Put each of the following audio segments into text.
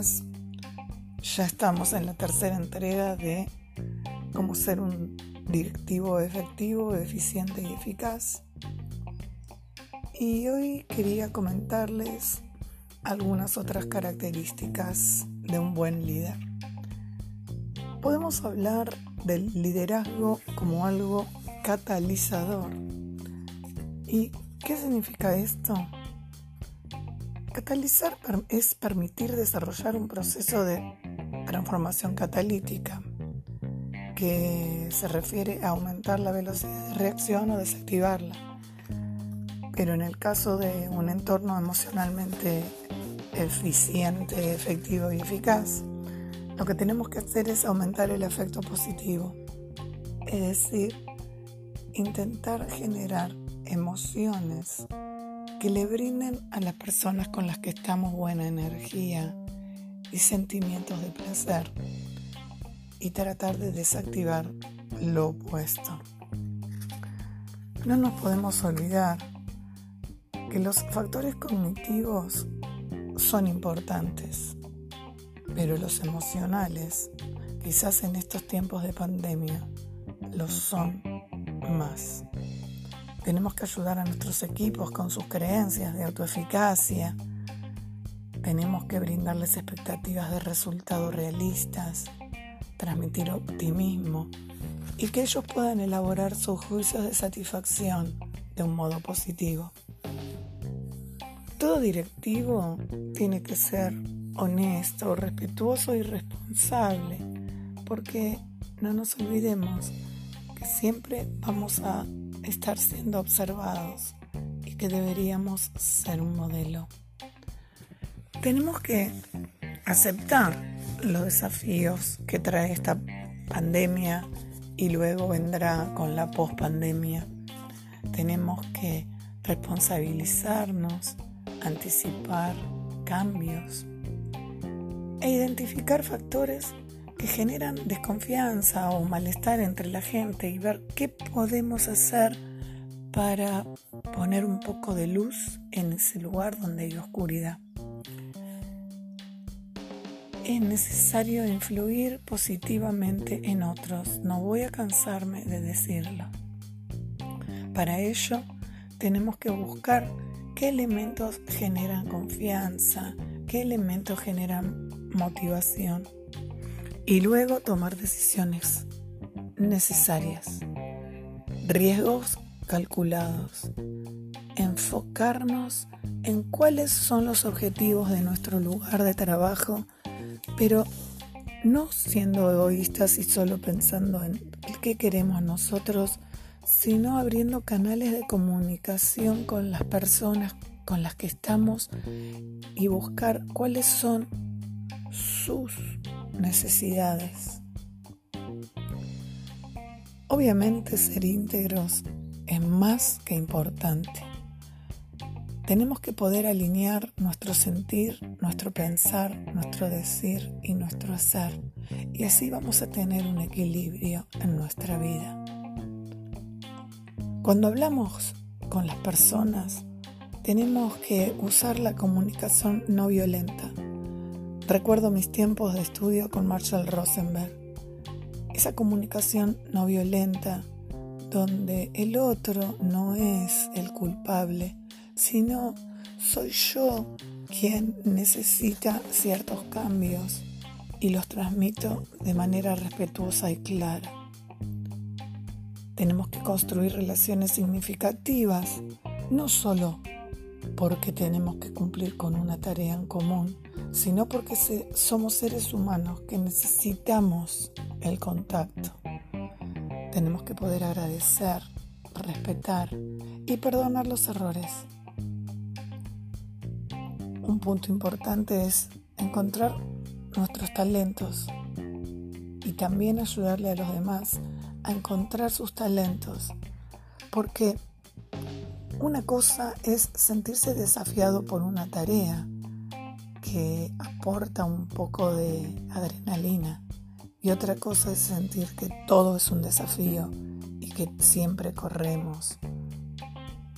Ya estamos en la tercera entrega de cómo ser un directivo efectivo, eficiente y eficaz. Y hoy quería comentarles algunas otras características de un buen líder. Podemos hablar del liderazgo como algo catalizador. ¿Y qué significa esto? Catalizar es permitir desarrollar un proceso de transformación catalítica que se refiere a aumentar la velocidad de reacción o desactivarla. Pero en el caso de un entorno emocionalmente eficiente, efectivo y eficaz, lo que tenemos que hacer es aumentar el efecto positivo, es decir, intentar generar emociones que le brinden a las personas con las que estamos buena energía y sentimientos de placer y tratar de desactivar lo opuesto. No nos podemos olvidar que los factores cognitivos son importantes, pero los emocionales, quizás en estos tiempos de pandemia, lo son más. Tenemos que ayudar a nuestros equipos con sus creencias de autoeficacia. Tenemos que brindarles expectativas de resultados realistas, transmitir optimismo y que ellos puedan elaborar sus juicios de satisfacción de un modo positivo. Todo directivo tiene que ser honesto, respetuoso y responsable, porque no nos olvidemos que siempre vamos a estar siendo observados y que deberíamos ser un modelo. Tenemos que aceptar los desafíos que trae esta pandemia y luego vendrá con la pospandemia. Tenemos que responsabilizarnos, anticipar cambios e identificar factores que generan desconfianza o malestar entre la gente y ver qué podemos hacer para poner un poco de luz en ese lugar donde hay oscuridad. Es necesario influir positivamente en otros, no voy a cansarme de decirlo. Para ello tenemos que buscar qué elementos generan confianza, qué elementos generan motivación y luego tomar decisiones necesarias, riesgos calculados, enfocarnos en cuáles son los objetivos de nuestro lugar de trabajo, pero no siendo egoístas y solo pensando en qué queremos nosotros, sino abriendo canales de comunicación con las personas con las que estamos y buscar cuáles son sus necesidades. Obviamente ser íntegros es más que importante. Tenemos que poder alinear nuestro sentir, nuestro pensar, nuestro decir y nuestro hacer. Y así vamos a tener un equilibrio en nuestra vida. Cuando hablamos con las personas, tenemos que usar la comunicación no violenta Recuerdo mis tiempos de estudio con Marshall Rosenberg. Esa comunicación no violenta, donde el otro no es el culpable, sino soy yo quien necesita ciertos cambios y los transmito de manera respetuosa y clara. Tenemos que construir relaciones significativas, no solo porque tenemos que cumplir con una tarea en común, sino porque somos seres humanos que necesitamos el contacto. Tenemos que poder agradecer, respetar y perdonar los errores. Un punto importante es encontrar nuestros talentos y también ayudarle a los demás a encontrar sus talentos, porque una cosa es sentirse desafiado por una tarea que aporta un poco de adrenalina y otra cosa es sentir que todo es un desafío y que siempre corremos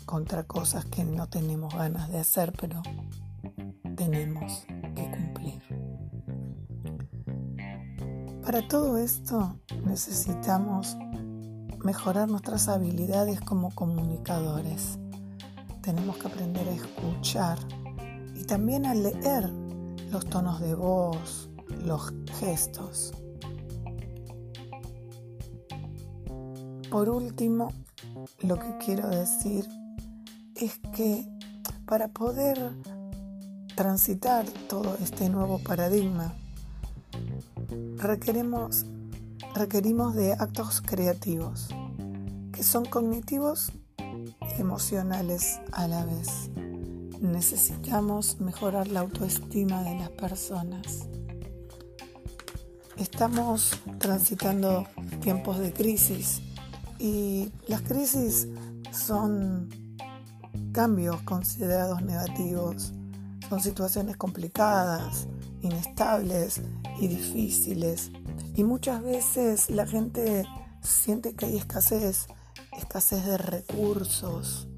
contra cosas que no tenemos ganas de hacer, pero tenemos que cumplir. Para todo esto necesitamos mejorar nuestras habilidades como comunicadores. Tenemos que aprender a escuchar y también a leer los tonos de voz, los gestos. Por último, lo que quiero decir es que para poder transitar todo este nuevo paradigma, requerimos, de actos creativos, que son cognitivos emocionales a la vez. Necesitamos mejorar la autoestima de las personas. Estamos transitando tiempos de crisis y las crisis son cambios considerados negativos, son situaciones complicadas, inestables y difíciles. Y muchas veces la gente siente que hay escasez, escasez de recursos,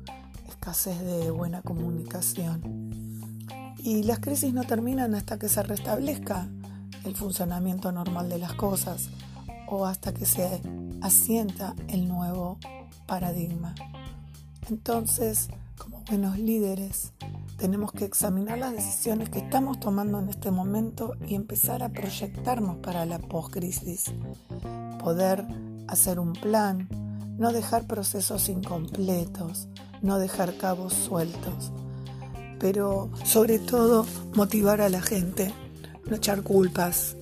escasez de buena comunicación. Y las crisis no terminan hasta que se restablezca el funcionamiento normal de las cosas o hasta que se asienta el nuevo paradigma. Entonces, como buenos líderes, tenemos que examinar las decisiones que estamos tomando en este momento y empezar a proyectarnos para la post-crisis. Poder hacer un plan, no dejar procesos incompletos, no dejar cabos sueltos, pero sobre todo motivar a la gente, no echar culpas,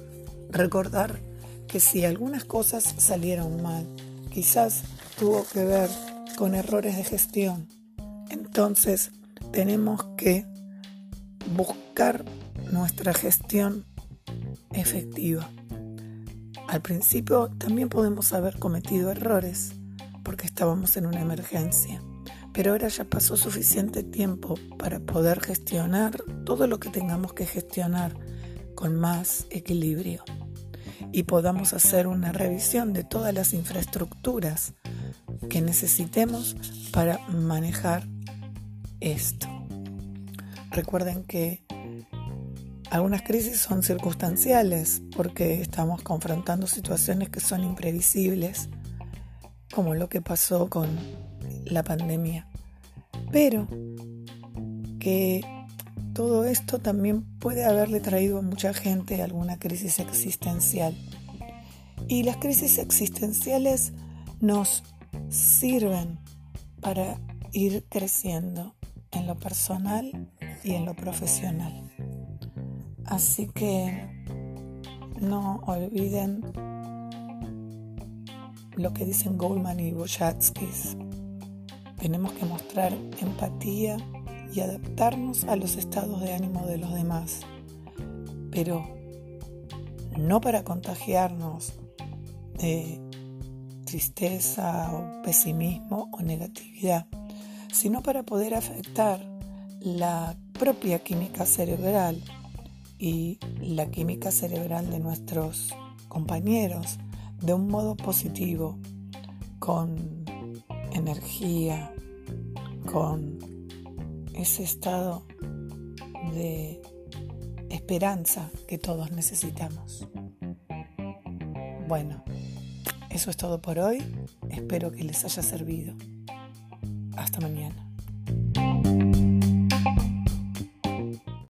recordar que si algunas cosas salieron mal, quizás tuvo que ver con errores de gestión, entonces tenemos que buscar nuestra gestión efectiva. Al principio también podemos haber cometido errores porque estábamos en una emergencia, pero ahora ya pasó suficiente tiempo para poder gestionar todo lo que tengamos que gestionar con más equilibrio y podamos hacer una revisión de todas las infraestructuras que necesitemos para manejar esto. Recuerden que algunas crisis son circunstanciales porque estamos confrontando situaciones que son imprevisibles, como lo que pasó con la pandemia. Pero que todo esto también puede haberle traído a mucha gente alguna crisis existencial. Y las crisis existenciales nos sirven para ir creciendo en lo personal y en lo profesional. Así que no olviden lo que dicen Goldman y Boyatsky. Tenemos que mostrar empatía y adaptarnos a los estados de ánimo de los demás, pero no para contagiarnos de tristeza o pesimismo o negatividad, sino para poder afectar la propia química cerebral y la química cerebral de nuestros compañeros de un modo positivo, con energía, con ese estado de esperanza que todos necesitamos. Bueno, eso es todo por hoy. Espero que les haya servido. Hasta mañana.